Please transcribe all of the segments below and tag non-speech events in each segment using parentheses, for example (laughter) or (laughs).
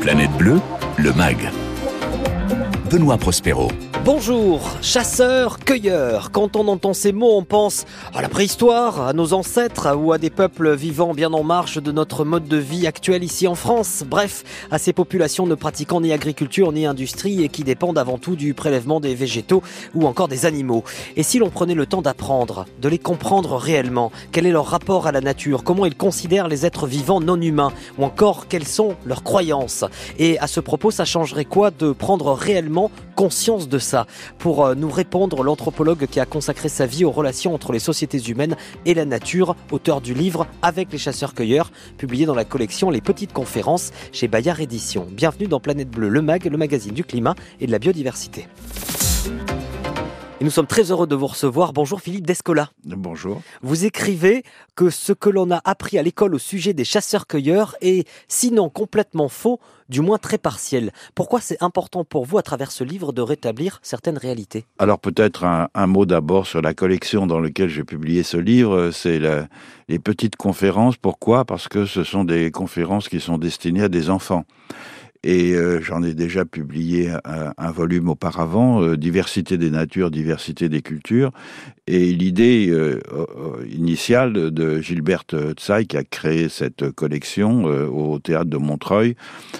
Planète Bleue, le MAG. Benoît Prospero. Bonjour, chasseurs, cueilleurs. Quand on entend ces mots, on pense à la préhistoire, à nos ancêtres ou à des peuples vivant bien en marge de notre mode de vie actuel ici en France. Bref, à ces populations ne pratiquant ni agriculture ni industrie et qui dépendent avant tout du prélèvement des végétaux ou encore des animaux. Et si l'on prenait le temps d'apprendre, de les comprendre réellement, quel est leur rapport à la nature, comment ils considèrent les êtres vivants non humains ou encore quelles sont leurs croyances? Et à ce propos, ça changerait quoi de prendre réellement conscience de ça Pour euh, nous répondre, l'anthropologue qui a consacré sa vie aux relations entre les sociétés humaines et la nature, auteur du livre Avec les chasseurs-cueilleurs, publié dans la collection Les Petites Conférences chez Bayard Éditions. Bienvenue dans Planète Bleue, le MAG, le magazine du climat et de la biodiversité. Et nous sommes très heureux de vous recevoir. Bonjour Philippe Descola. Bonjour. Vous écrivez que ce que l'on a appris à l'école au sujet des chasseurs-cueilleurs est sinon complètement faux, du moins très partiel. Pourquoi c'est important pour vous à travers ce livre de rétablir certaines réalités? Alors peut-être un, mot d'abord sur la collection dans laquelle j'ai publié ce livre. C'est les petites conférences. Pourquoi? Parce que ce sont des conférences qui sont destinées à des enfants. Et euh, j'en ai déjà publié un, un volume auparavant, euh, Diversité des natures, diversité des cultures. Et l'idée euh, euh, initiale de Gilberte Tsai, qui a créé cette collection euh, au théâtre de Montreuil,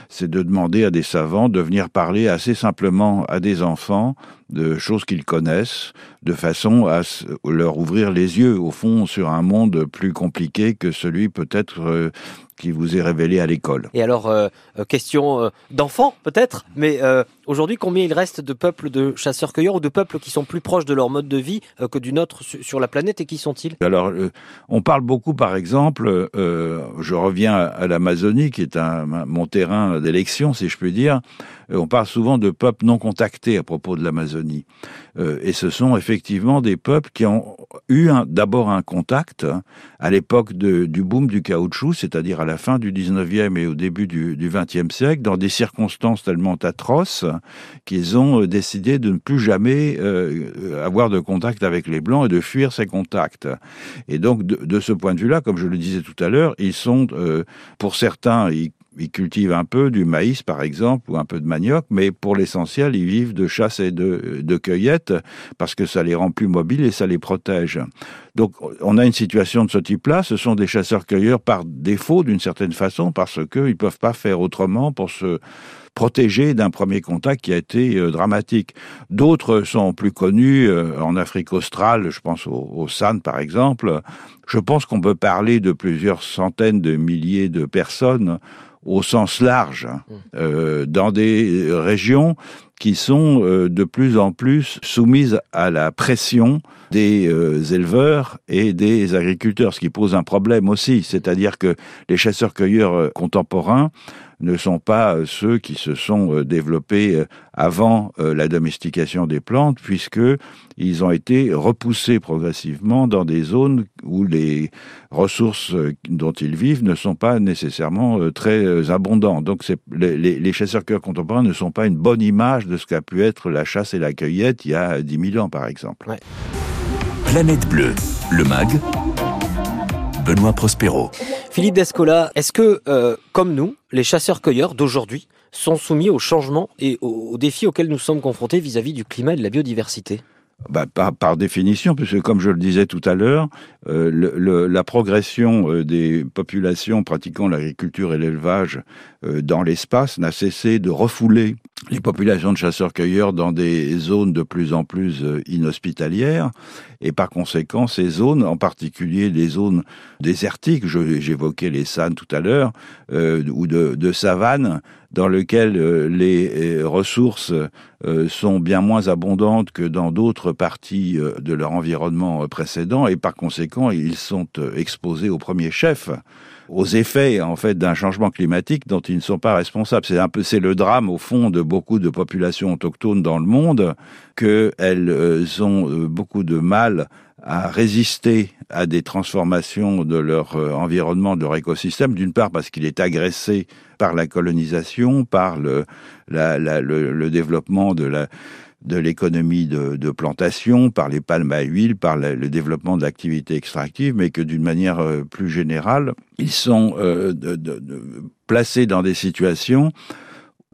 c'est de demander à des savants de venir parler assez simplement à des enfants de choses qu'ils connaissent, de façon à leur ouvrir les yeux, au fond, sur un monde plus compliqué que celui peut-être qui vous est révélé à l'école. Et alors, question euh, d'enfants peut-être, mais aujourd'hui, combien il reste de peuples de chasseurs-cueilleurs ou de peuples qui sont plus proches de leur mode de vie euh, que du nôtre su- sur la planète et qui sont-ils? Alors, euh, on parle beaucoup, par exemple, euh, je reviens à, l'Amazonie, qui est mon terrain d'élection, si je puis dire. On parle souvent de peuples non contactés à propos de l'Amazonie. Euh, et ce sont effectivement des peuples qui ont eu d'abord un contact hein, à l'époque du boom du caoutchouc, c'est-à-dire à la fin du 19e et au début du, du 20e siècle, dans des circonstances tellement atroces qu'ils ont euh, décidé de ne plus jamais euh, avoir de contact avec les Blancs et de fuir ces contacts. Et donc, de, ce point de vue-là, comme je le disais tout à l'heure, ils sont, pour certains, ils, ils cultivent un peu du maïs, par exemple, ou un peu de manioc, mais pour l'essentiel, ils vivent de chasse et de, cueillette, parce que ça les rend plus mobiles et ça les protège. Donc, on a une situation de ce type-là. Ce sont des chasseurs-cueilleurs par défaut, d'une certaine façon, parce qu'ils ne peuvent pas faire autrement pour se protéger d'un premier contact qui a été euh, dramatique. D'autres sont plus connus euh, en Afrique australe, je pense au, au San par exemple. Je pense qu'on peut parler de plusieurs centaines de milliers de personnes au sens large, euh, dans des régions qui sont euh, de plus en plus soumises à la pression des euh, éleveurs et des agriculteurs, ce qui pose un problème aussi. C'est-à-dire que les chasseurs-cueilleurs contemporains ne sont pas euh, ceux qui se sont euh, développés euh, avant la domestication des plantes, puisque ils ont été repoussés progressivement dans des zones où les ressources dont ils vivent ne sont pas nécessairement très abondantes. Donc les chasseurs-cueilleurs contemporains ne sont pas une bonne image de ce qu'a pu être la chasse et la cueillette il y a 10 000 ans, par exemple. Planète Bleue, le MAG. Benoît Prospero. Philippe Descola, est-ce que, euh, comme nous, les chasseurs-cueilleurs d'aujourd'hui sont soumis aux changements et aux, aux défis auxquels nous sommes confrontés vis-à-vis du climat et de la biodiversité? Bah, par, par définition, puisque comme je le disais tout à l'heure, euh, le- le- la progression euh, des populations pratiquant l'agriculture et l'élevage euh, dans l'espace n'a cessé de refouler les populations de chasseurs-cueilleurs dans des zones de plus en plus euh, inhospitalières. Et par conséquent, ces zones, en particulier les zones désertiques, j'évoquais les sannes tout à l'heure, euh, ou de, de savane, dans lesquelles euh, les euh, ressources sont bien moins abondantes que dans d'autres parties de leur environnement précédent, et par conséquent, ils sont exposés au premier chef aux effets en fait d'un changement climatique dont ils ne sont pas responsables. C'est un peu c'est le drame au fond de beaucoup de populations autochtones dans le monde que elles euh, ont euh, beaucoup de mal à résister à des transformations de leur euh, environnement, de leur écosystème, d'une part parce qu'il est agressé par la colonisation, par le, la- la- le, le développement de la de l'économie de, plantation, par les palmes à huile, par le développement de l'activité extractive, mais que d'une manière euh, plus générale, ils sont euh, placés dans des situations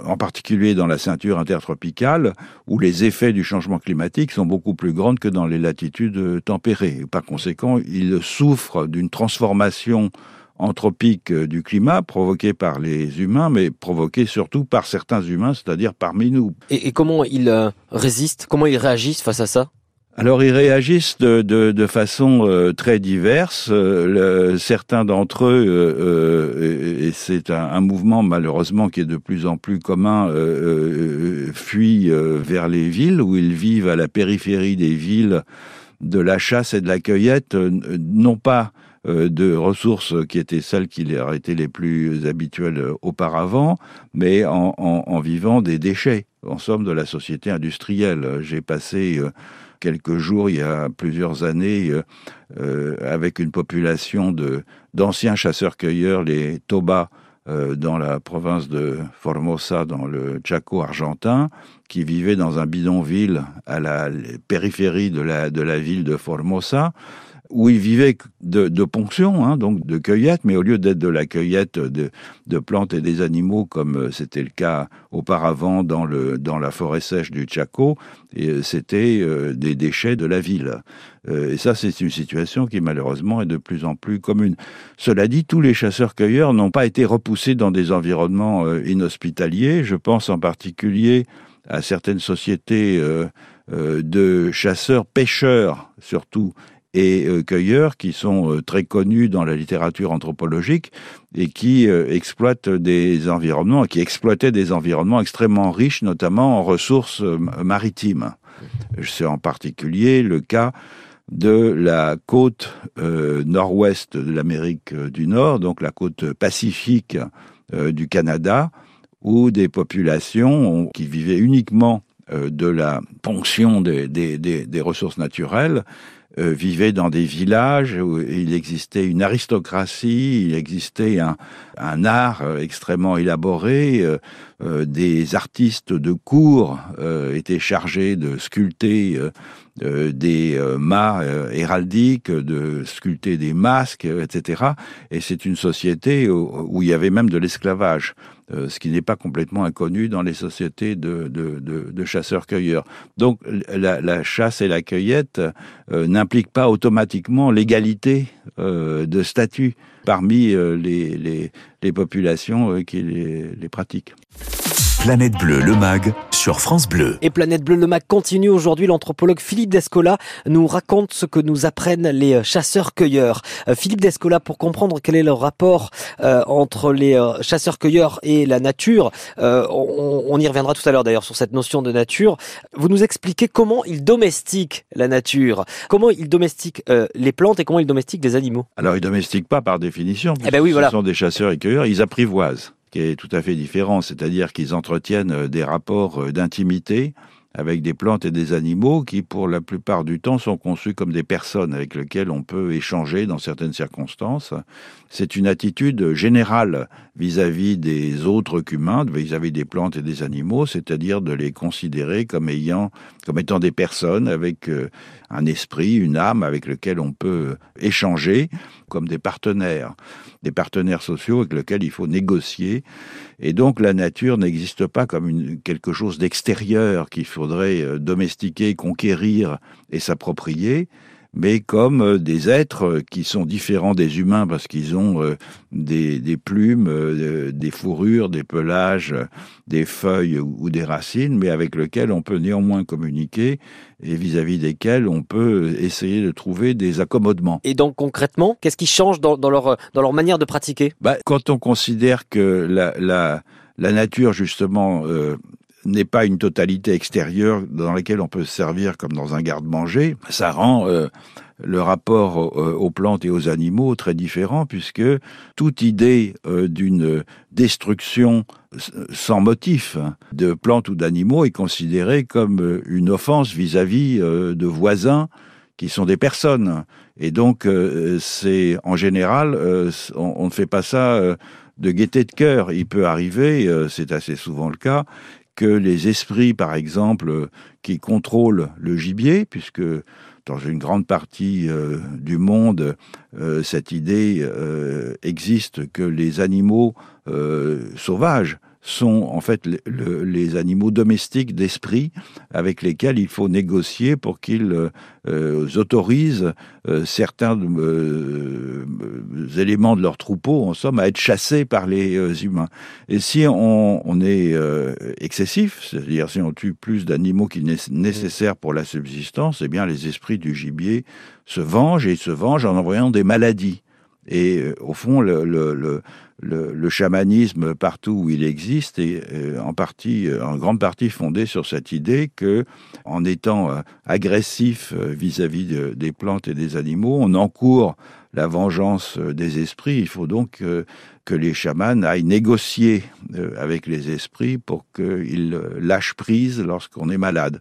en particulier dans la ceinture intertropicale, où les effets du changement climatique sont beaucoup plus grands que dans les latitudes tempérées. Par conséquent, ils souffrent d'une transformation anthropique du climat provoquée par les humains, mais provoquée surtout par certains humains, c'est-à-dire parmi nous. Et, comment ils euh, résistent? Comment ils réagissent face à ça? Alors ils réagissent de, de, de façon euh, très diverse. Euh, certains d'entre eux, euh, et c'est un, un, mouvement malheureusement qui est de plus en plus commun, fuient vers les villes où ils vivent à la périphérie des villes de la chasse et de la cueillette, non pas de ressources qui étaient celles qui leur étaient les plus habituelles auparavant, mais en, en, en vivant des déchets, en somme de la société industrielle. J'ai passé quelques jours, il y a plusieurs années, euh, euh, avec une population de d'anciens chasseurs-cueilleurs, les Toba, euh, dans la province de Formosa, dans le Chaco argentin, qui vivaient dans un bidonville à la périphérie de la, de la ville de Formosa, où ils vivaient de, de ponction, hein, donc de cueillette, mais au lieu d'être de la cueillette de, de, plantes et des animaux comme euh, c'était le cas auparavant dans, le, dans la forêt sèche du Chaco, euh, c'était euh, des déchets de la ville. et ça, c'est une situation qui malheureusement est de plus en plus commune. Cela dit, tous les chasseurs-cueilleurs n'ont pas été repoussés dans des environnements inhospitaliers. Je pense en particulier à certaines sociétés de chasseurs-pêcheurs, surtout, et euh, cueilleurs qui sont euh, très connus dans la littérature anthropologique et qui euh, exploitent des environnements, qui exploitaient des environnements extrêmement riches, notamment en ressources maritimes. C'est en particulier le cas de la côte nord-ouest de l'Amérique du Nord, donc la côte pacifique du Canada, où des populations qui vivaient uniquement de la ponction des, des, des ressources naturelles euh, vivaient dans des villages où il existait une aristocratie, il existait un, un art euh, extrêmement élaboré, euh, des artistes de cour étaient chargés de sculpter des mâts héraldiques, de sculpter des masques, etc. Et c'est une société où il y avait même de l'esclavage. Euh, ce qui n'est pas complètement inconnu dans les sociétés de, de, de, de chasseurs-cueilleurs. Donc la, la, chasse et la cueillette euh, n'impliquent pas automatiquement l'égalité euh, de statut parmi les, les, les, populations qui les, les pratiquent. Planète Bleue, le MAG, sur France Bleu. Et Planète Bleue, le MAG continue aujourd'hui. L'anthropologue Philippe Descola nous raconte ce que nous apprennent les euh, chasseurs-cueilleurs. Euh, Philippe Descola, pour comprendre quel est le rapport euh, entre les chasseurs-cueilleurs et la nature, euh, on, on, y reviendra tout à l'heure d'ailleurs sur cette notion de nature. Vous nous expliquez comment ils domestiquent la nature, comment ils domestiquent les plantes et comment ils domestiquent les animaux. Alors ils domestiquent pas par définition, eh ben oui, voilà. ce sont des chasseurs et cueilleurs, ils apprivoisent qui est tout à fait différent, c'est-à-dire qu'ils entretiennent euh, des rapports euh, d'intimité avec des plantes et des animaux qui, pour la plupart du temps, sont conçus comme des personnes avec lesquelles on peut échanger dans certaines circonstances. C'est une attitude générale vis-à-vis des autres qu'humains, vis-à-vis des plantes et des animaux, c'est-à-dire de les considérer comme ayant, comme étant des personnes avec euh, un esprit, une âme avec lequel on peut échanger, comme des partenaires, des partenaires sociaux avec lesquels il faut négocier. Et donc la nature n'existe pas comme quelque chose d'extérieur qu'il faudrait euh, domestiquer, conquérir et s'approprier, mais comme euh, des êtres euh, qui sont différents des humains parce qu'ils ont euh, des, des plumes, des fourrures, des pelages, des feuilles ou des racines, mais avec lesquels on peut néanmoins communiquer et vis-à-vis desquels on peut essayer de trouver des accommodements. Et donc concrètement, qu'est-ce qui change dans, dans, leur, dans leur manière de pratiquer? Bah, Quand on considère que la, la, la nature, justement, euh, n'est pas une totalité extérieure dans laquelle on peut se servir comme dans un garde-manger, ça rend euh, le rapport aux plantes et aux animaux très différent puisque toute idée euh, d'une destruction sans motif de plantes ou d'animaux est considérée comme euh, une offense vis-à-vis -vis de voisins qui sont des personnes. Et donc, c'est en général, on, ne fait pas ça de gaieté de cœur. Il peut arriver, c'est assez souvent le cas, que les esprits, par exemple, qui contrôlent le gibier, puisque dans une grande partie euh, du monde, euh, cette idée euh, existe que les animaux sauvages sont en fait les animaux domestiques d'esprit avec lesquels il faut négocier pour qu'ils euh, autorisent euh, certains euh, éléments de leur troupeau, en somme, à être chassés par les humains. Et si on, on est excessif, c'est-à-dire si on tue plus d'animaux qu'il n'est nécessaire pour la subsistance, eh bien les esprits du gibier se vengent et ils se vengent en envoyant des maladies. Et au fond, le, chamanisme partout où il existe est euh, en partie, euh, en grande partie fondé sur cette idée que, en étant euh, agressif vis-à-vis des plantes et des animaux, on encourt la vengeance des esprits. Il faut donc que les chamans aillent négocier avec les esprits pour qu'ils lâchent prise lorsqu'on est malade.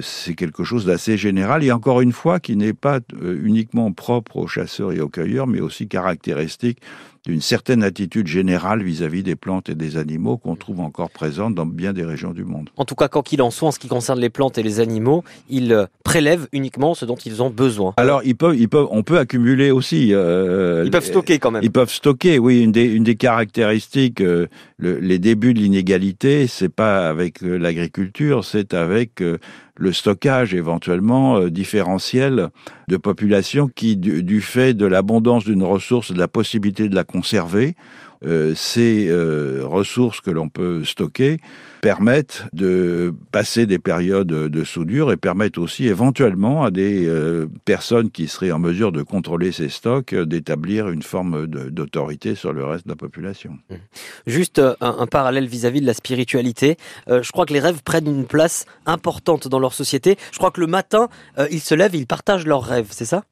C'est quelque chose d'assez général et encore une fois qui n'est pas uniquement propre aux chasseurs et aux cueilleurs, mais aussi caractéristique d'une certaine attitude générale vis-à-vis des plantes et des animaux qu'on trouve encore présente dans bien des régions du monde. En tout cas, quand qu'il en soit, en ce qui concerne les plantes et les animaux, ils euh, prélèvent uniquement ce dont ils ont besoin. Alors, ils peuvent, ils peuvent, on peut accumuler aussi. Euh, ils peuvent stocker quand même. Ils peuvent stocker, oui. Une des, une des caractéristiques, euh, les débuts de l'inégalité, c'est pas avec l'agriculture, c'est avec le stockage éventuellement euh, différentiel de population qui, du, fait de l'abondance d'une ressource, de la possibilité de la conserver, euh, ces euh, ressources que l'on peut stocker permettent de passer des périodes de soudure et permettent aussi éventuellement à des euh, personnes qui seraient en mesure de contrôler ces stocks d'établir une forme d'autorité sur le reste de la population. Mmh. Juste un, parallèle vis-à-vis de la spiritualité. je crois que les rêves prennent une place importante dans leur société. Je crois que le matin, ils se lèvent et ils partagent leurs rêves, c'est ça?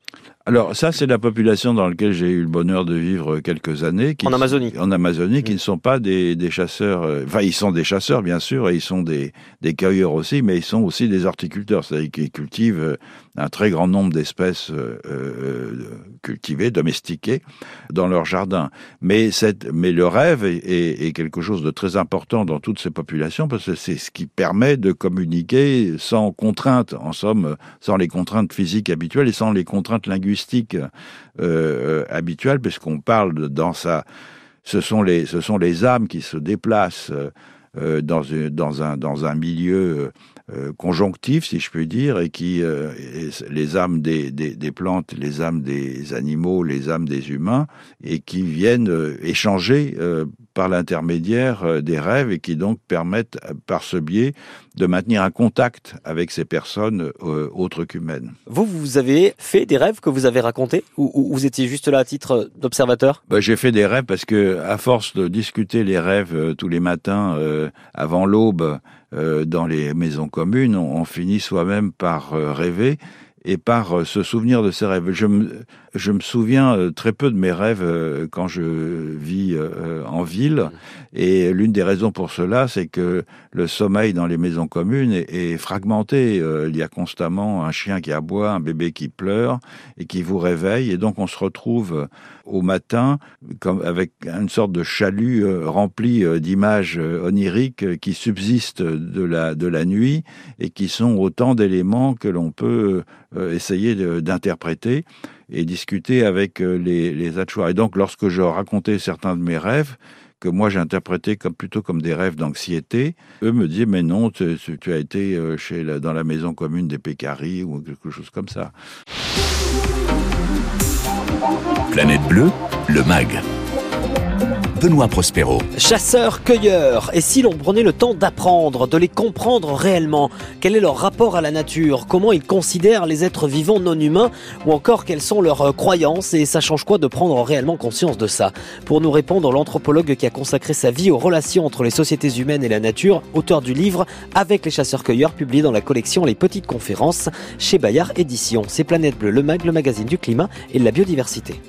Alors ça, c'est la population dans laquelle j'ai eu le bonheur de vivre quelques années. Qui, en Amazonie. En Amazonie, qui ne sont pas des, des chasseurs. Euh, enfin, ils sont des chasseurs, bien sûr, et ils sont des, des cueilleurs aussi, mais ils sont aussi des horticulteurs, c'est-à-dire qu'ils cultivent euh, un très grand nombre d'espèces euh, cultivées, domestiquées dans leur jardin. Mais, cette, mais le rêve est, est, quelque chose de très important dans toutes ces populations parce que c'est ce qui permet de communiquer sans contraintes, en somme, sans les contraintes physiques habituelles et sans les contraintes linguistiques euh, habituelles, puisqu'on parle dans sa... Ce sont, les, ce sont les âmes qui se déplacent dans, dans, un, dans un milieu euh, conjonctif, si je puis dire, et qui euh, les âmes des, des, des, plantes, les âmes des animaux, les âmes des humains, et qui viennent euh, échanger par l'intermédiaire des rêves et qui donc permettent par ce biais de maintenir un contact avec ces personnes autres qu'humaines. Vous, vous avez fait des rêves que vous avez racontés ou, vous étiez juste là à titre d'observateur? Ben, J'ai fait des rêves parce que à force de discuter les rêves tous les matins avant l'aube, euh, dans les maisons communes, on, finit soi-même par euh, rêver et par euh, se souvenir de ses rêves. Je me, je me souviens euh, très peu de mes rêves euh, quand je vis en ville, et l'une des raisons pour cela, c'est que le sommeil dans les maisons communes est, fragmenté. Il y a constamment un chien qui aboie, un bébé qui pleure et qui vous réveille, et donc on se retrouve au matin comme avec une sorte de chalut rempli d'images oniriques qui subsistent de la de la nuit et qui sont autant d'éléments que l'on peut euh, essayer d'interpréter et discuter avec euh, les, les Et donc, lorsque je racontais certains de mes rêves, que moi j'interprétais comme plutôt comme des rêves d'anxiété, eux me disaient mais non, tu, tu as été euh, chez dans la maison commune des Pécaries ou quelque chose comme ça. Planète Bleue, le MAG. Benoît Prospero. Chasseurs-cueilleurs, et si l'on prenait le temps d'apprendre, de les comprendre réellement, quel est leur rapport à la nature, comment ils considèrent les êtres vivants non humains, ou encore quelles sont leurs croyances, et ça change quoi de prendre réellement conscience de ça? Pour nous répondre, l'anthropologue qui a consacré sa vie aux relations entre les sociétés humaines et la nature, auteur du livre Avec les chasseurs-cueilleurs, publié dans la collection Les Petites Conférences chez Bayard Éditions. C'est Planète Bleue, le MAG, le magazine du climat et de la biodiversité.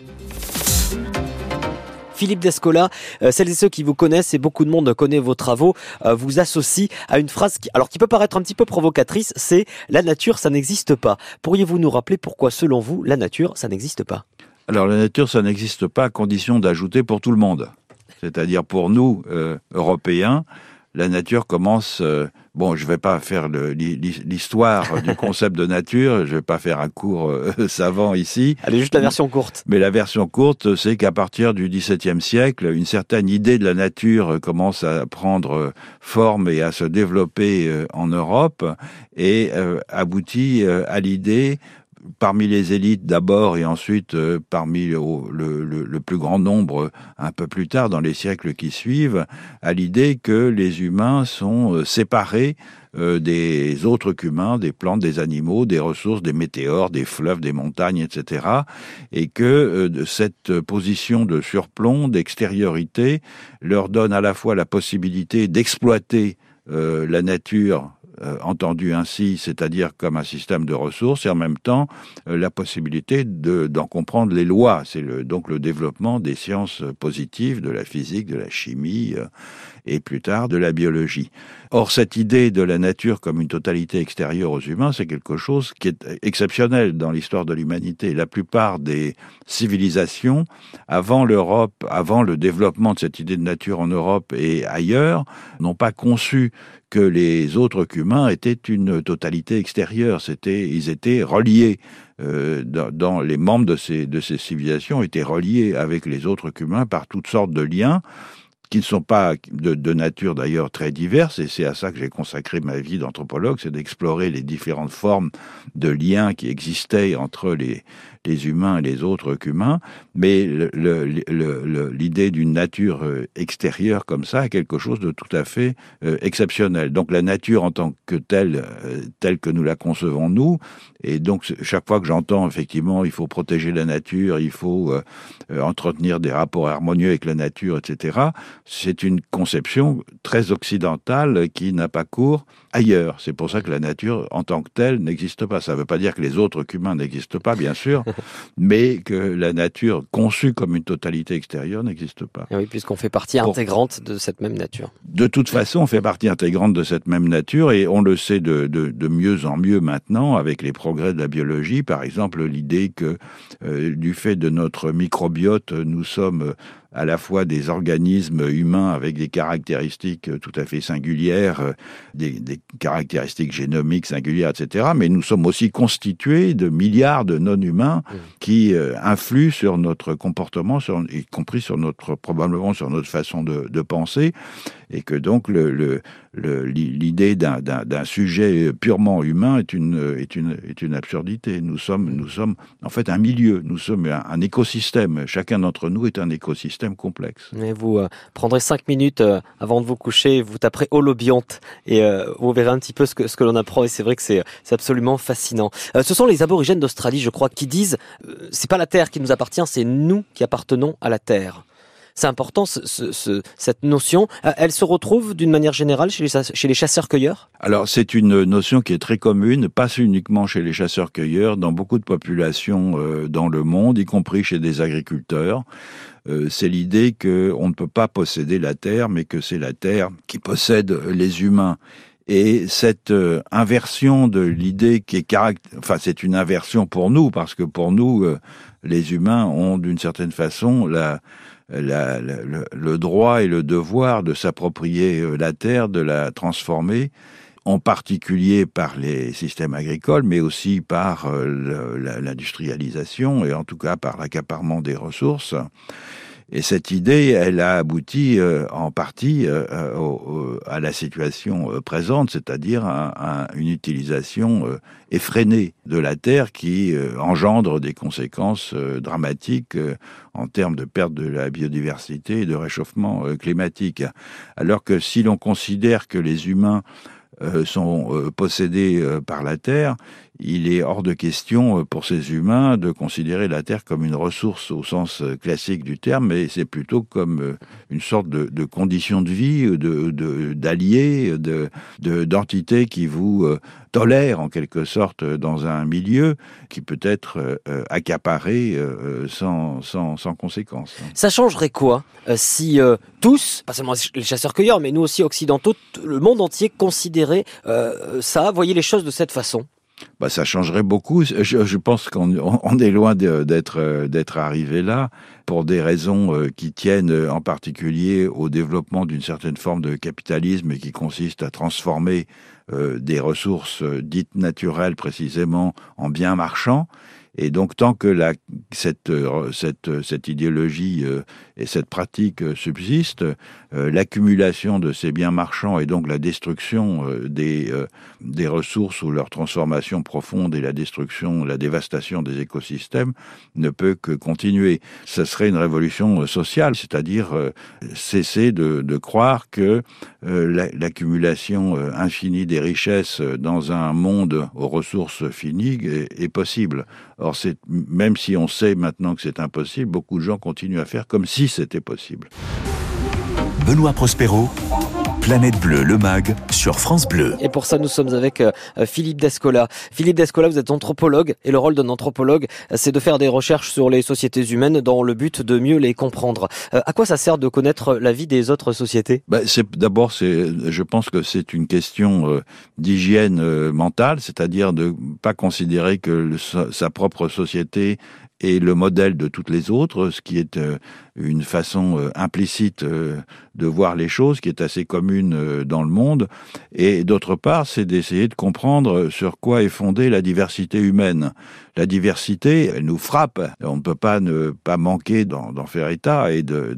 Philippe Descola, euh, celles et ceux qui vous connaissent, et beaucoup de monde connaît vos travaux, euh, vous associent à une phrase qui, alors qui peut paraître un petit peu provocatrice, c'est la nature, ça n'existe pas. Pourriez-vous nous rappeler pourquoi, selon vous, la nature, ça n'existe pas? Alors la nature, ça n'existe pas à condition d'ajouter pour tout le monde. C'est-à-dire pour nous, euh, Européens, la nature commence. Euh, bon, je vais pas faire l'histoire (laughs) du concept de nature. Je vais pas faire un cours euh, (laughs) savant ici. Allez, juste la version courte. Mais la version courte, c'est qu'à partir du XVIIe siècle, une certaine idée de la nature commence à prendre forme et à se développer en Europe et aboutit à l'idée parmi les élites d'abord et ensuite euh, parmi le, plus grand nombre un peu plus tard dans les siècles qui suivent, à l'idée que les humains sont euh, séparés euh, des autres qu'humains, des plantes, des animaux, des ressources, des météores, des fleuves, des montagnes, etc. Et que cette position de surplomb, d'extériorité, leur donne à la fois la possibilité d'exploiter la nature euh, entendu ainsi, c'est-à-dire comme un système de ressources, et en même temps euh, la possibilité d'en comprendre les lois. C'est le, donc le développement des sciences positives, de la physique, de la chimie euh, et plus tard de la biologie. Or, cette idée de la nature comme une totalité extérieure aux humains, c'est quelque chose qui est exceptionnel dans l'histoire de l'humanité. La plupart des civilisations, avant l'Europe, avant le développement de cette idée de nature en Europe et ailleurs, n'ont pas conçu que les autres qu'humains étaient une totalité extérieure. C'était, ils étaient reliés. Euh, dans, les membres de ces, de ces civilisations étaient reliés avec les autres qu'humains par toutes sortes de liens qui ne sont pas de, de nature d'ailleurs très diverses, et c'est à ça que j'ai consacré ma vie d'anthropologue, c'est d'explorer les différentes formes de liens qui existaient entre les, les humains et les autres qu'humains, mais l'idée d'une nature euh, extérieure comme ça est quelque chose de tout à fait euh, exceptionnel. Donc la nature en tant que telle, euh, telle que nous la concevons nous, et donc chaque fois que j'entends effectivement il faut protéger la nature, il faut entretenir des rapports harmonieux avec la nature, etc., c'est une conception très occidentale qui n'a pas cours ailleurs. C'est pour ça que la nature en tant que telle n'existe pas. Ça ne veut pas dire que les autres qu'humains n'existent pas, bien sûr, (laughs) mais que la nature conçue comme une totalité extérieure n'existe pas. oui, puisqu'on fait partie intégrante de cette même nature. De toute façon, on fait partie intégrante de cette même nature et on le sait de, de, mieux en mieux maintenant avec les progrès de la biologie. Par exemple, l'idée que euh, du fait de notre microbiote, nous sommes à la fois des organismes humains avec des caractéristiques tout à fait singulières, euh, des, caractéristiques génomiques singulières, etc. Mais nous sommes aussi constitués de milliards de non-humains mmh. qui euh, influent sur notre comportement, sur, y compris sur notre probablement sur notre façon de, de penser, et que donc le, l'idée d'un, d'un, sujet purement humain est une, est une, est une absurdité. Nous sommes, nous sommes en fait un milieu, nous sommes un, écosystème. Chacun d'entre nous est un écosystème complexe. Et vous euh, prendrez cinq minutes euh, avant de vous coucher, vous taperez holobionte et euh, vous verrez un petit peu ce que, ce que l'on apprend. Et c'est vrai que c'est, c'est absolument fascinant. ce sont les aborigènes d'Australie, je crois, qui disent c'est pas la Terre qui nous appartient, c'est nous qui appartenons à la Terre. C'est important cette notion. Euh, elle se retrouve d'une manière générale chez les, chasseurs-cueilleurs? Alors c'est une notion qui est très commune, pas uniquement chez les chasseurs-cueilleurs, dans beaucoup de populations euh, dans le monde, y compris chez des agriculteurs. Euh, c'est l'idée qu'on ne peut pas posséder la terre, mais que c'est la terre qui possède les humains. Et cette inversion de l'idée qui est caractéristique, enfin c'est une inversion pour nous parce que pour nous les humains ont d'une certaine façon la le, droit et le devoir de s'approprier euh, la terre, de la transformer, en particulier par les systèmes agricoles, mais aussi par euh, l'industrialisation et en tout cas par l'accaparement des ressources. Et cette idée, elle a abouti euh, en partie euh, euh, à la situation présente, c'est-à-dire à, une utilisation effrénée de la terre qui engendre des conséquences dramatiques en termes de perte de la biodiversité et de réchauffement climatique. Alors que si l'on considère que les humains euh, sont euh, possédés euh, par la Terre, il est hors de question pour ces humains de considérer la Terre comme une ressource au sens classique du terme, mais c'est plutôt comme une sorte de, de condition de vie, de d'alliés, de, d'entités qui vous tolèrent en quelque sorte dans un milieu qui peut être accaparé sans, sans, conséquence. Ça changerait quoi si tous, pas seulement les chasseurs-cueilleurs, mais nous aussi occidentaux, le monde entier considérait euh, ça, voyez les choses de cette façon? Bah, ça changerait beaucoup. Je, je pense qu'on on est loin d'être d'être arrivé là pour des raisons euh, qui tiennent euh, en particulier au développement d'une certaine forme de capitalisme qui consiste à transformer euh, des ressources dites naturelles précisément en biens marchands et donc, tant que la, cette, euh, cette, euh, cette idéologie euh, et cette pratique subsistent, l'accumulation de ces biens marchands et donc la destruction des, des ressources ou leur transformation profonde et la destruction, la dévastation des écosystèmes ne peut que continuer. Ce serait une révolution sociale, c'est-à-dire cesser de, de, croire que l'accumulation infinie des richesses dans un monde aux ressources finies est, possible. Même si on sait maintenant que c'est impossible, beaucoup de gens continuent à faire comme si c'était possible. Benoît Prospero, Planète Bleue, le MAG, sur France Bleu. Et pour ça, nous sommes avec euh, Philippe Descola. Philippe Descola, vous êtes anthropologue, et le rôle d'un anthropologue, c'est de faire des recherches sur les sociétés humaines dans le but de mieux les comprendre. Euh, à quoi ça sert de connaître la vie des autres sociétés? Ben, c'est, D'abord, c'est, je pense que c'est une question euh, d'hygiène mentale, c'est-à-dire de pas considérer que sa propre société est le modèle de toutes les autres, ce qui est une façon euh, implicite euh, de voir les choses qui est assez commune euh, dans le monde. Et d'autre part, c'est d'essayer de comprendre sur quoi est fondée la diversité humaine. La diversité, elle nous frappe. On ne peut pas ne pas manquer d'en faire état et de,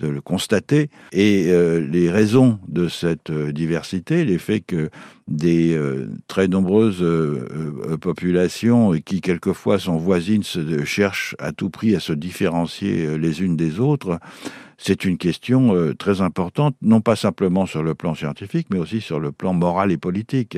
le constater. Et les raisons de cette diversité, les faits que des très nombreuses populations qui quelquefois sont voisines cherchent à tout prix à se différencier les unes des autres, c'est une question euh, très importante, non pas simplement sur le plan scientifique, mais aussi sur le plan moral et politique.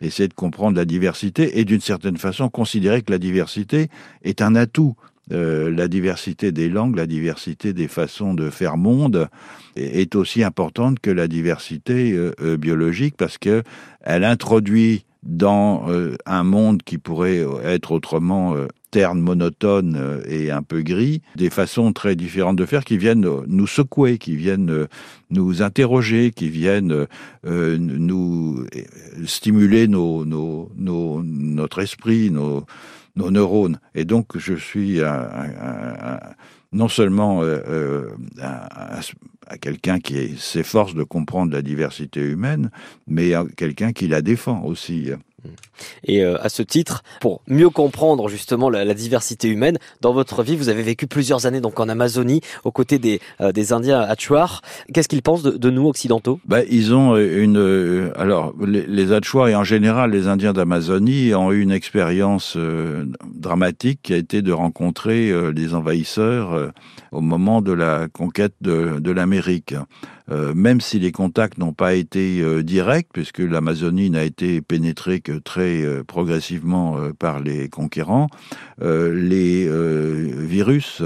Essayer de comprendre la diversité et d'une certaine façon considérer que la diversité est un atout. Euh, la diversité des langues, la diversité des façons de faire monde est aussi importante que la diversité euh, biologique parce que elle introduit dans un monde qui pourrait être autrement terne, monotone euh, et un peu gris, des façons très différentes de faire qui viennent nous secouer, qui viennent euh, nous interroger, qui viennent euh, nous stimuler nos, nos, nos, notre esprit, nos, nos neurones. Et donc, je suis non seulement à quelqu'un qui s'efforce de comprendre la diversité humaine, mais à quelqu'un qui la défend aussi. Et euh, à ce titre, pour mieux comprendre justement la, diversité humaine, dans votre vie, vous avez vécu plusieurs années donc en Amazonie, aux côtés des, euh, Indiens Achuar. Qu'est-ce qu'ils pensent de, nous occidentaux? Ben, Ils ont une... alors, les, les et en général les Indiens d'Amazonie ont eu une expérience euh, dramatique qui a été de rencontrer les envahisseurs au moment de la conquête de l'Amérique. Euh, même si les contacts n'ont pas été euh, directs, puisque l'Amazonie n'a été pénétrée que très euh, progressivement par les conquérants, les virus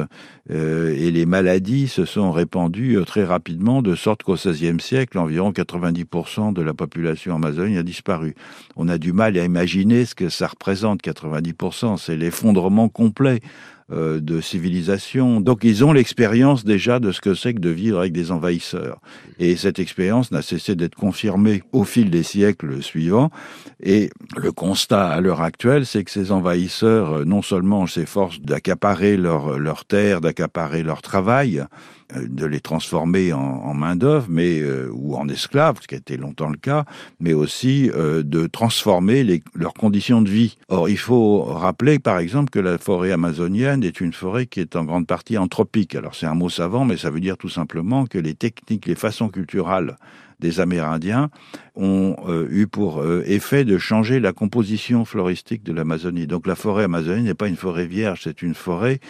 et les maladies se sont répandus très rapidement, de sorte qu'au XVIe siècle, environ 90% de la population amazonienne a disparu. On a du mal à imaginer ce que ça représente, 90%, c'est l'effondrement complet euh, de civilisation. Donc ils ont l'expérience déjà de ce que c'est que de vivre avec des envahisseurs. Et cette expérience n'a cessé d'être confirmée au fil des siècles suivants. Et le constat à l'heure actuelle, c'est que ces envahisseurs, euh, non seulement s'efforcent d'accaparer leur, leur terre, d'accaparer leur travail, de les transformer en, en main-d'œuvre, mais euh, ou en esclaves, ce qui a été longtemps le cas, mais aussi euh, de transformer les, leurs conditions de vie. Or, il faut rappeler, par exemple, que la forêt amazonienne est une forêt qui est en grande partie anthropique. Alors, c'est un mot savant, mais ça veut dire tout simplement que les techniques, les façons culturelles des Amérindiens ont eu pour effet de changer la composition floristique de l'Amazonie. Donc la forêt amazonienne n'est pas une forêt vierge, c'est une forêt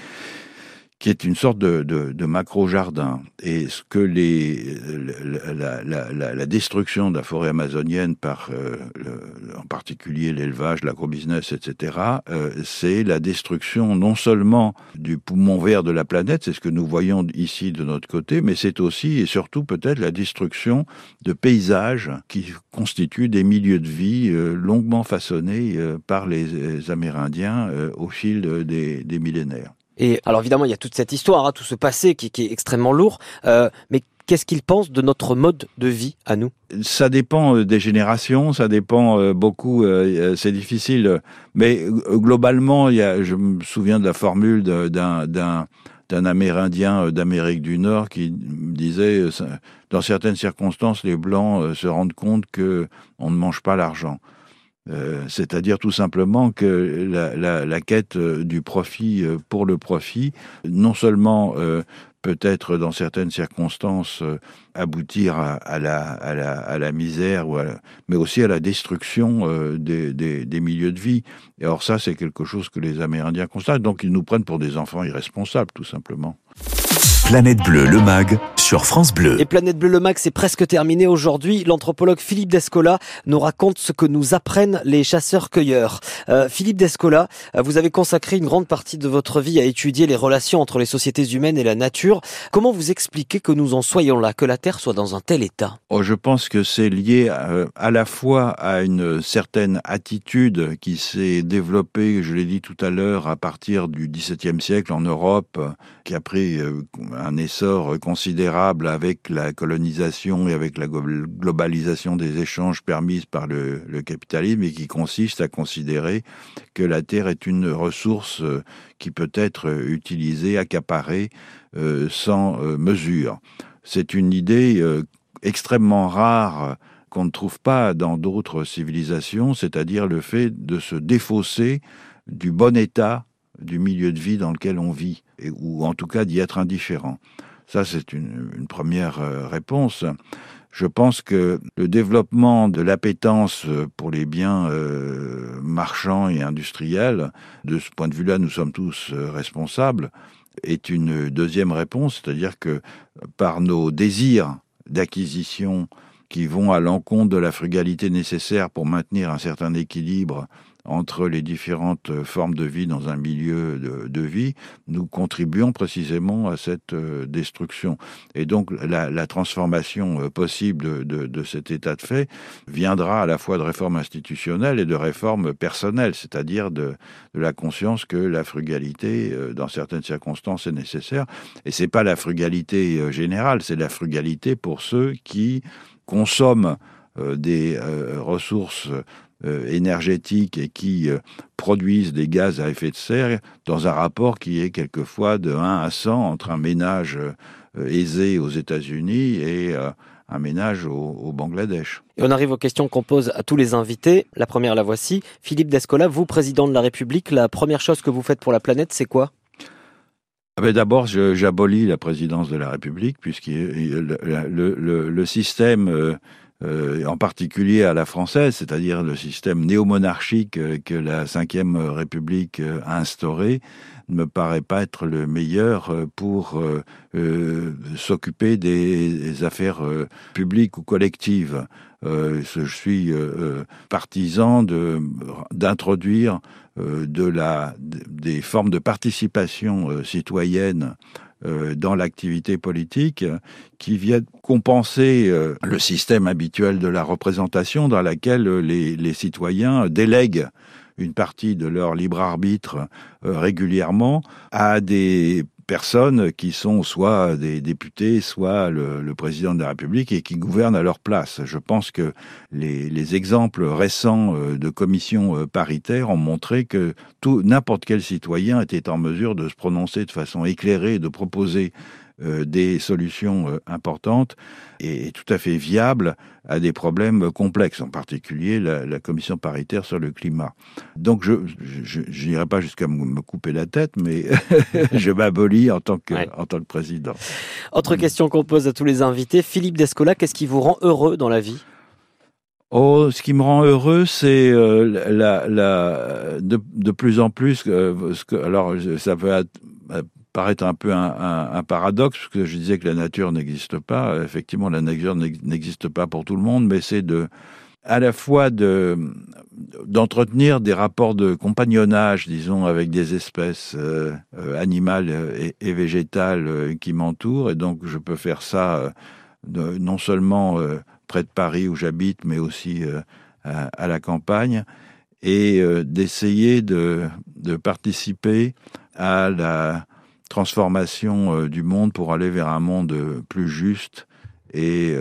qui est une sorte de, de, de macro-jardin. Et ce que les, la, la, la, la, destruction de la forêt amazonienne par, euh, en particulier l'élevage, l'agrobusiness, etc., euh, c'est la destruction non seulement du poumon vert de la planète, c'est ce que nous voyons ici de notre côté, mais c'est aussi et surtout peut-être la destruction de paysages qui constituent des milieux de vie euh, longuement façonnés par les, Amérindiens au fil des, des millénaires. Et alors évidemment, il y a toute cette histoire, hein, tout ce passé qui, est extrêmement lourd. Euh, mais Qu'est-ce qu'ils pensent de notre mode de vie à nous? Ça dépend euh, des générations, ça dépend euh, beaucoup, c'est difficile. Mais globalement, je me souviens de la formule d'un d'un Amérindien d'Amérique du Nord qui disait, dans certaines circonstances, les Blancs se rendent compte que on ne mange pas l'argent. Euh, c'est-à-dire tout simplement que la, quête euh, du profit euh, pour le profit, non seulement peut-être dans certaines circonstances aboutir à, la, misère, mais aussi à la destruction des, des, milieux de vie. Et alors ça, c'est quelque chose que les Amérindiens constatent. Donc ils nous prennent pour des enfants irresponsables, tout simplement. Planète Bleue, le MAG, sur France Bleu. Et Planète Bleue, le MAG, c'est presque terminé aujourd'hui. L'anthropologue Philippe Descola nous raconte ce que nous apprennent les chasseurs-cueilleurs. Euh, Philippe Descola, euh, vous avez consacré une grande partie de votre vie à étudier les relations entre les sociétés humaines et la nature. Comment vous expliquez que nous en soyons là, que la Terre soit dans un tel état? Oh, Je pense que c'est lié euh, à la fois à une certaine attitude qui s'est développée, je l'ai dit tout à l'heure, à partir du XVIIe siècle en Europe, qui a pris un essor considérable avec la colonisation et avec la globalisation des échanges permises par le, capitalisme et qui consiste à considérer que la terre est une ressource euh, qui peut être utilisée, accaparée euh, sans euh, mesure. C'est une idée extrêmement rare qu'on ne trouve pas dans d'autres civilisations, c'est-à-dire le fait de se défausser du bon état du milieu de vie dans lequel on vit, ou en tout cas d'y être indifférent. Ça, c'est une, première euh, réponse. Je pense que le développement de l'appétence pour les biens euh, marchands et industriels, de ce point de vue-là, nous sommes tous euh, responsables, est une deuxième réponse, c'est-à-dire que par nos désirs d'acquisition qui vont à l'encontre de la frugalité nécessaire pour maintenir un certain équilibre entre les différentes formes de vie dans un milieu de, vie, nous contribuons précisément à cette euh, destruction. Et donc la, transformation euh, possible de, cet état de fait viendra à la fois de réformes institutionnelles et de réformes personnelles, c'est-à-dire de, la conscience que la frugalité, euh, dans certaines circonstances, est nécessaire. Et c'est pas la frugalité générale, c'est la frugalité pour ceux qui consomment des ressources euh, énergétiques et qui euh, produisent des gaz à effet de serre dans un rapport qui est quelquefois de 1 à 100 entre un ménage euh, aisé aux États-Unis et un ménage au, Bangladesh. Et on arrive aux questions qu'on pose à tous les invités. La première, la voici. Philippe Descola, vous, président de la République, la première chose que vous faites pour la planète, c'est quoi? Ah ben D'abord, j'abolis la présidence de la République, puisque le, le, le, système euh, en particulier à la française, c'est-à-dire le système néomonarchique euh, que la Ve République euh, a instauré, ne me paraît pas être le meilleur pour s'occuper des, affaires publiques ou collectives. je suis partisan d'introduire de la, des formes de participation citoyenne euh, dans l'activité politique qui viennent compenser euh, le système habituel de la représentation dans laquelle les, les citoyens délèguent une partie de leur libre arbitre euh, régulièrement à des personnes qui sont soit des députés, soit le, président de la République et qui gouvernent à leur place. Je pense que les, exemples récents euh, de commissions euh, paritaires ont montré que tout n'importe quel citoyen était en mesure de se prononcer de façon éclairée, de proposer des solutions euh, importantes et tout à fait viables à des problèmes complexes, en particulier la, commission paritaire sur le climat. Donc je n'irai pas jusqu'à me couper la tête, mais (laughs) je m'abolis en tant que en tant que président. Autre question qu'on pose à tous les invités, Philippe Descola, qu'est-ce qui vous rend heureux dans la vie? Oh, ce qui me rend heureux, c'est euh, la, la, de, de, plus en plus. ce que, alors, ça peut être, paraître un peu un, paradoxe, parce que je disais que la nature n'existe pas. Effectivement, la nature n'existe pas pour tout le monde, mais c'est de à la fois de d'entretenir des rapports de compagnonnage, disons, avec des espèces euh, euh, animales et, végétales euh, qui m'entourent, et donc je peux faire ça non seulement près de Paris où j'habite, mais aussi à, la campagne, et d'essayer de, de participer à la transformation euh, du monde pour aller vers un monde plus juste et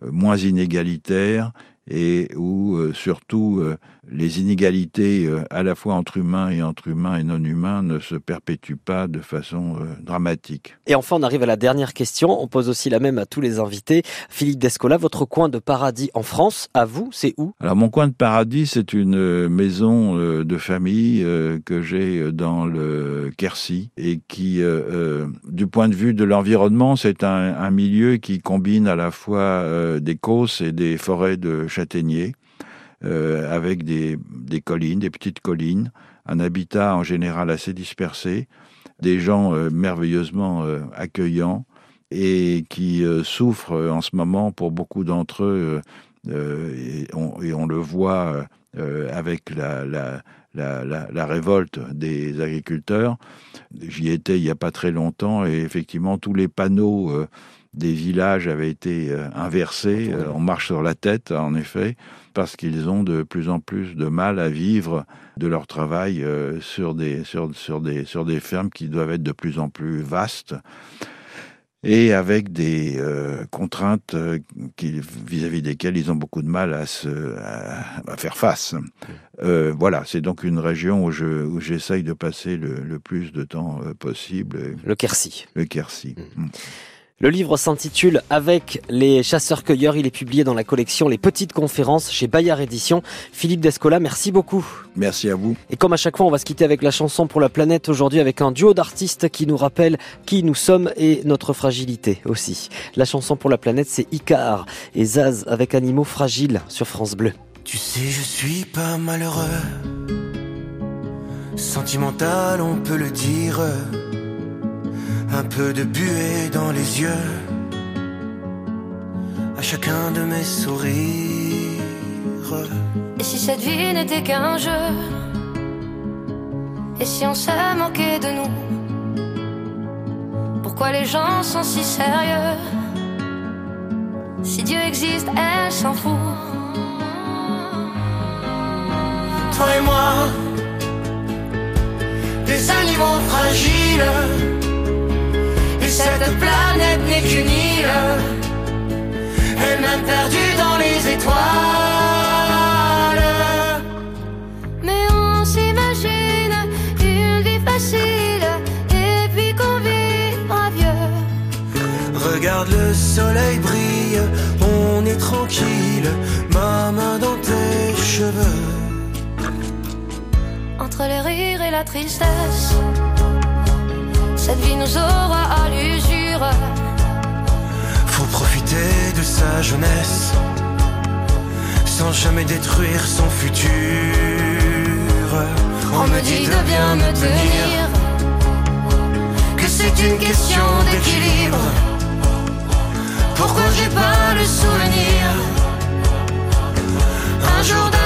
moins inégalitaire et où surtout les inégalités euh, à la fois entre humains et entre humains et non humains ne se perpétuent pas de façon euh, dramatique. Et enfin, on arrive à la dernière question. On pose aussi la même à tous les invités. Philippe Descola, votre coin de paradis en France, à vous, c'est où? Alors mon coin de paradis, c'est une euh, maison de famille que j'ai dans le Quercy et qui, du point de vue de l'environnement, c'est un, un, milieu qui combine à la fois des causses et des forêts de châtaigniers. Euh, avec des, des, collines, des petites collines, un habitat en général assez dispersé, des gens euh, merveilleusement euh, accueillants et qui souffrent en ce moment pour beaucoup d'entre eux, et on, le voit avec la, la, la, la, révolte des agriculteurs. J'y étais il n'y a pas très longtemps et effectivement tous les panneaux des villages avaient été inversés. On marche sur la tête, en effet parce qu'ils ont de plus en plus de mal à vivre de leur travail euh, sur, des, sur, sur, des, sur des fermes qui doivent être de plus en plus vastes et avec des euh, contraintes euh, vis-à-vis desquelles ils ont beaucoup de mal à, se, à, faire face. voilà, c'est donc une région où, je, où j'essaye de passer le, le, plus de temps possible. Le Quercy. Le Quercy. Mmh. Mmh. Le livre s'intitule Avec les chasseurs-cueilleurs. Il est publié dans la collection Les Petites Conférences chez Bayard Éditions. Philippe Descola, merci beaucoup. Merci à vous. Et comme à chaque fois, on va se quitter avec la chanson pour la planète aujourd'hui avec un duo d'artistes qui nous rappelle qui nous sommes et notre fragilité aussi. La chanson pour la planète, c'est Icar et Zaz avec Animaux Fragiles sur France Bleu. Tu sais, je suis pas malheureux. Sentimental, on peut le dire un peu de buée dans les yeux. À chacun de mes sourires. Et si cette vie n'était qu'un jeu? Et si on se moquait de nous? Pourquoi les gens sont si sérieux? Si Dieu existe, elle s'en fout. Toi et moi, des animaux fragiles cette planète n'est qu'une île, elle-même perdue dans les étoiles. Mais on s'imagine une vie facile, et puis qu'on vivra vieux. Regarde le soleil brille, on est tranquille, ma main dans tes cheveux. Entre les rires et la tristesse cette vie nous aura à l'usure. Faut profiter de sa jeunesse sans jamais détruire son futur. On me dit de bien me tenir, que c'est une question d'équilibre. Pourquoi j'ai pas le souvenir? Un jour d'avoir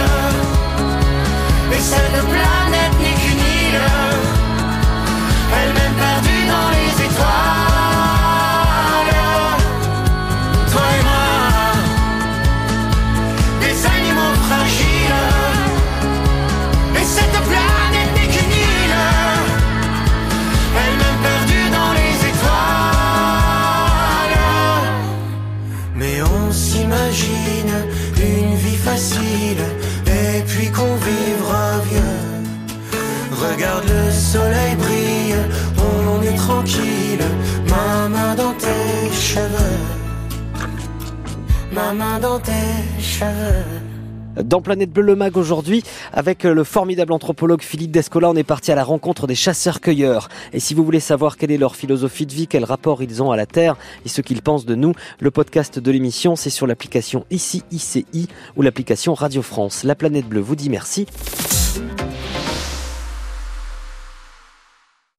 Planète Bleu le Mag aujourd'hui, avec le formidable anthropologue Philippe Descola, on est parti à la rencontre des chasseurs-cueilleurs. Et si vous voulez savoir quelle est leur philosophie de vie, quel rapport ils ont à la Terre et ce qu'ils pensent de nous, le podcast de l'émission, c'est sur l'application ICI ICI ou l'application Radio France. La Planète Bleue vous dit merci.